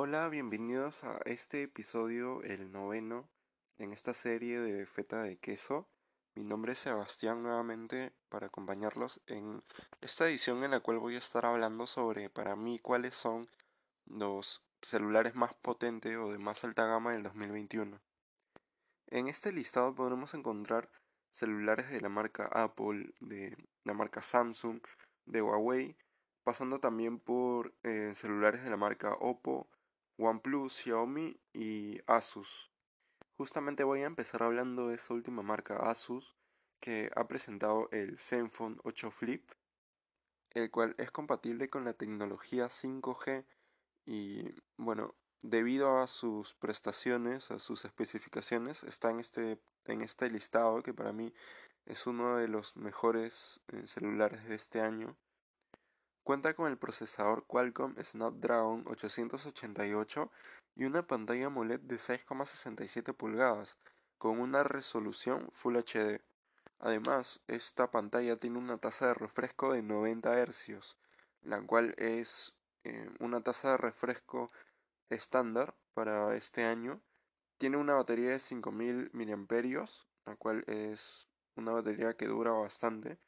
Hola, bienvenidos a este episodio, el noveno, en esta serie de Feta de Queso. Mi nombre es Sebastián nuevamente para acompañarlos en esta edición en la cual voy a estar hablando sobre para mí cuáles son los celulares más potentes o de más alta gama del 2021. En este listado podremos encontrar celulares de la marca Apple, de la marca Samsung, de Huawei, pasando también por eh, celulares de la marca Oppo, OnePlus, Xiaomi y Asus. Justamente voy a empezar hablando de esta última marca Asus que ha presentado el Zenfone 8 Flip, el cual es compatible con la tecnología 5G y bueno, debido a sus prestaciones, a sus especificaciones, está en este, en este listado que para mí es uno de los mejores eh, celulares de este año Cuenta con el procesador Qualcomm Snapdragon 888 y una pantalla AMOLED de 6,67 pulgadas con una resolución Full HD. Además, esta pantalla tiene una tasa de refresco de 90 Hz, la cual es eh, una tasa de refresco estándar para este año. Tiene una batería de 5000 mAh, la cual es una batería que dura bastante.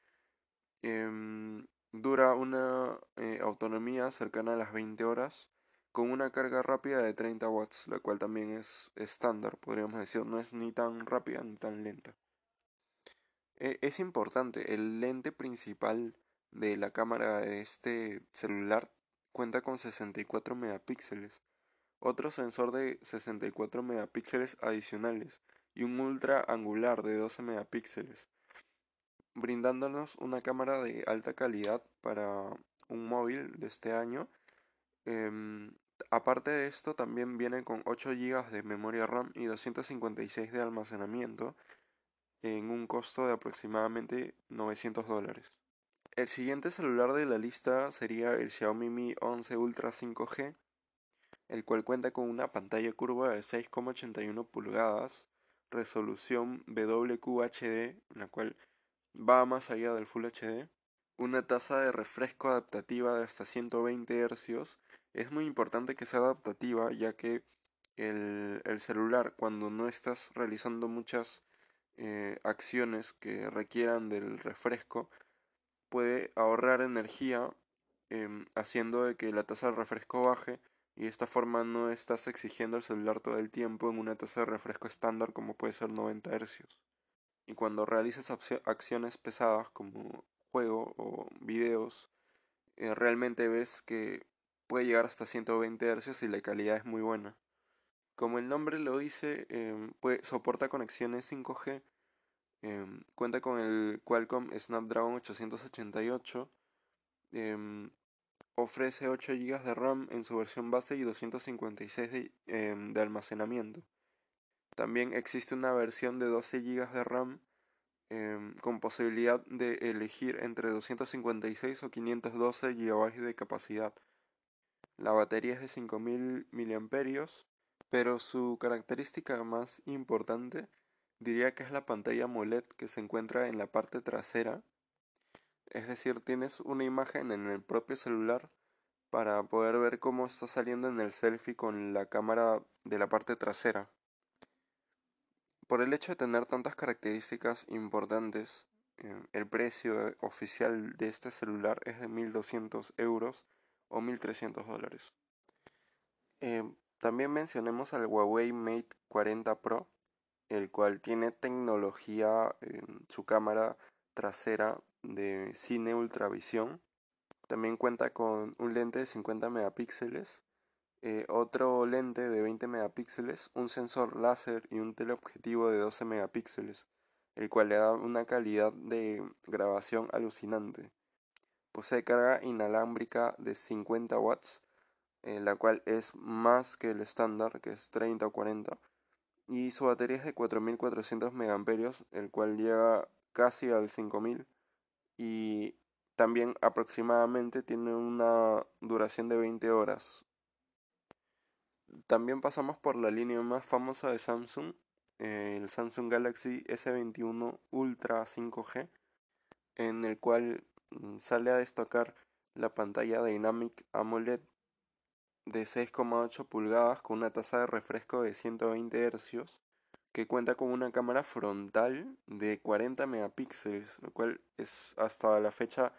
Em, Dura una eh, autonomía cercana a las 20 horas con una carga rápida de 30 watts, la cual también es estándar, podríamos decir, no es ni tan rápida ni tan lenta. E, es importante, el lente principal de la cámara de este celular cuenta con 64 megapíxeles, otro sensor de 64 megapíxeles adicionales y un ultra angular de 12 megapíxeles brindándonos una cámara de alta calidad para un móvil de este año. Em, aparte de esto, también viene con 8 GB de memoria RAM y 256 de almacenamiento en un costo de aproximadamente 900 dólares. El siguiente celular de la lista sería el Xiaomi Mi 11 Ultra 5G, el cual cuenta con una pantalla curva de 6,81 pulgadas, resolución WQHD, la cual va más allá del Full HD. Una tasa de refresco adaptativa de hasta 120 Hz es muy importante que sea adaptativa ya que el, celular cuando no estás realizando muchas eh, acciones que requieran del refresco puede ahorrar energía em, haciendo que la tasa de refresco baje y de esta forma no estás exigiendo el celular todo el tiempo en una tasa de refresco estándar como puede ser 90 Hz. Y cuando realizas acciones pesadas como juego o videos, eh, realmente ves que puede llegar hasta 120 Hz y la calidad es muy buena. Como el nombre lo dice, em, soporta conexiones 5G, em, cuenta con el Qualcomm Snapdragon 888, em, ofrece 8 GB de RAM en su versión base y 256 de, de almacenamiento. También existe una versión de 12 GB de RAM em, con posibilidad de elegir entre 256 o 512 GB de capacidad. La batería es de 5000 mAh, pero su característica más importante diría que es la pantalla AMOLED que se encuentra en la parte trasera. Es decir, tienes una imagen en el propio celular para poder ver cómo está saliendo en el selfie con la cámara de la parte trasera. Por el hecho de tener tantas características importantes, eh, el precio oficial de este celular es de 1.200 euros o 1.300 dólares. Eh, también mencionemos al Huawei Mate 40 Pro, el cual tiene tecnología en su cámara trasera de cine ultravisión. También cuenta con un lente de 50 megapíxeles eh, otro lente de 20 megapíxeles, un sensor láser y un teleobjetivo de 12 megapíxeles, el cual le da una calidad de grabación alucinante. Posee carga inalámbrica de 50 watts, eh, la cual es más que el estándar, que es 30 o 40, y su batería es de 4400 megaamperios, el cual llega casi al 5000 y también aproximadamente tiene una duración de 20 horas, también pasamos por la línea más famosa de Samsung, el Samsung Galaxy S21 Ultra 5G, en el cual mm, sale a destacar la pantalla Dynamic AMOLED de 6,8 pulgadas con una tasa de refresco de 120 Hz que cuenta con una cámara frontal de 40 megapíxeles, lo cual es hasta la fecha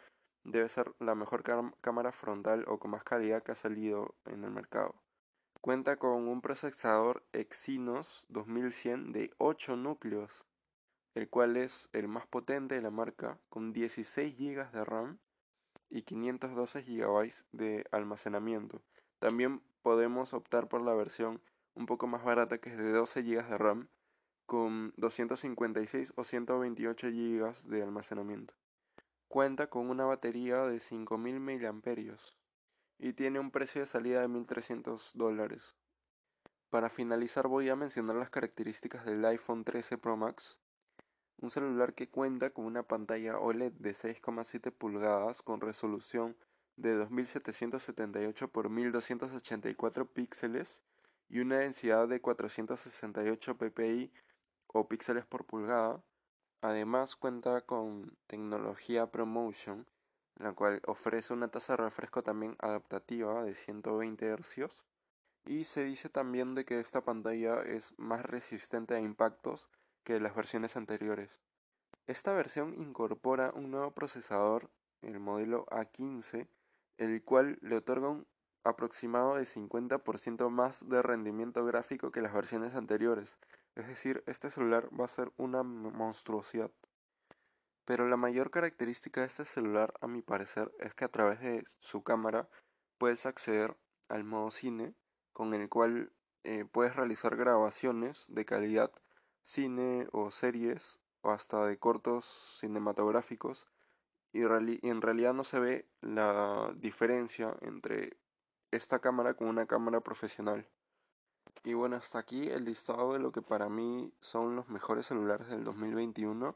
debe ser la mejor cámara frontal o con más calidad que ha salido en el mercado. Cuenta con un procesador Exynos 2100 de 8 núcleos, el cual es el más potente de la marca, con 16 GB de RAM y 512 GB de almacenamiento. También podemos optar por la versión un poco más barata que es de 12 GB de RAM con 256 o 128 GB de almacenamiento. Cuenta con una batería de 5000 mAh y tiene un precio de salida de 1300 dólares. Para finalizar voy a mencionar las características del iPhone 13 Pro Max, un celular que cuenta con una pantalla OLED de 6,7 pulgadas con resolución de 2778 x 1284 píxeles y una densidad de 468 ppi o píxeles por pulgada. Además cuenta con tecnología ProMotion, la cual ofrece una tasa de refresco también adaptativa de 120 Hz. Y se dice también de que esta pantalla es más resistente a impactos que las versiones anteriores. Esta versión incorpora un nuevo procesador, el modelo A15, el cual le otorga un aproximado de 50% más de rendimiento gráfico que las versiones anteriores, es decir, este celular va a ser una monstruosidad. Pero la mayor característica de este celular, a mi parecer, es que a través de su cámara puedes acceder al modo cine, con el cual eh, puedes realizar grabaciones de calidad, cine o series, o hasta de cortos cinematográficos, y en realidad no se ve la diferencia entre esta cámara con una cámara profesional. Y bueno, hasta aquí el listado de lo que para mí son los mejores celulares del 2021.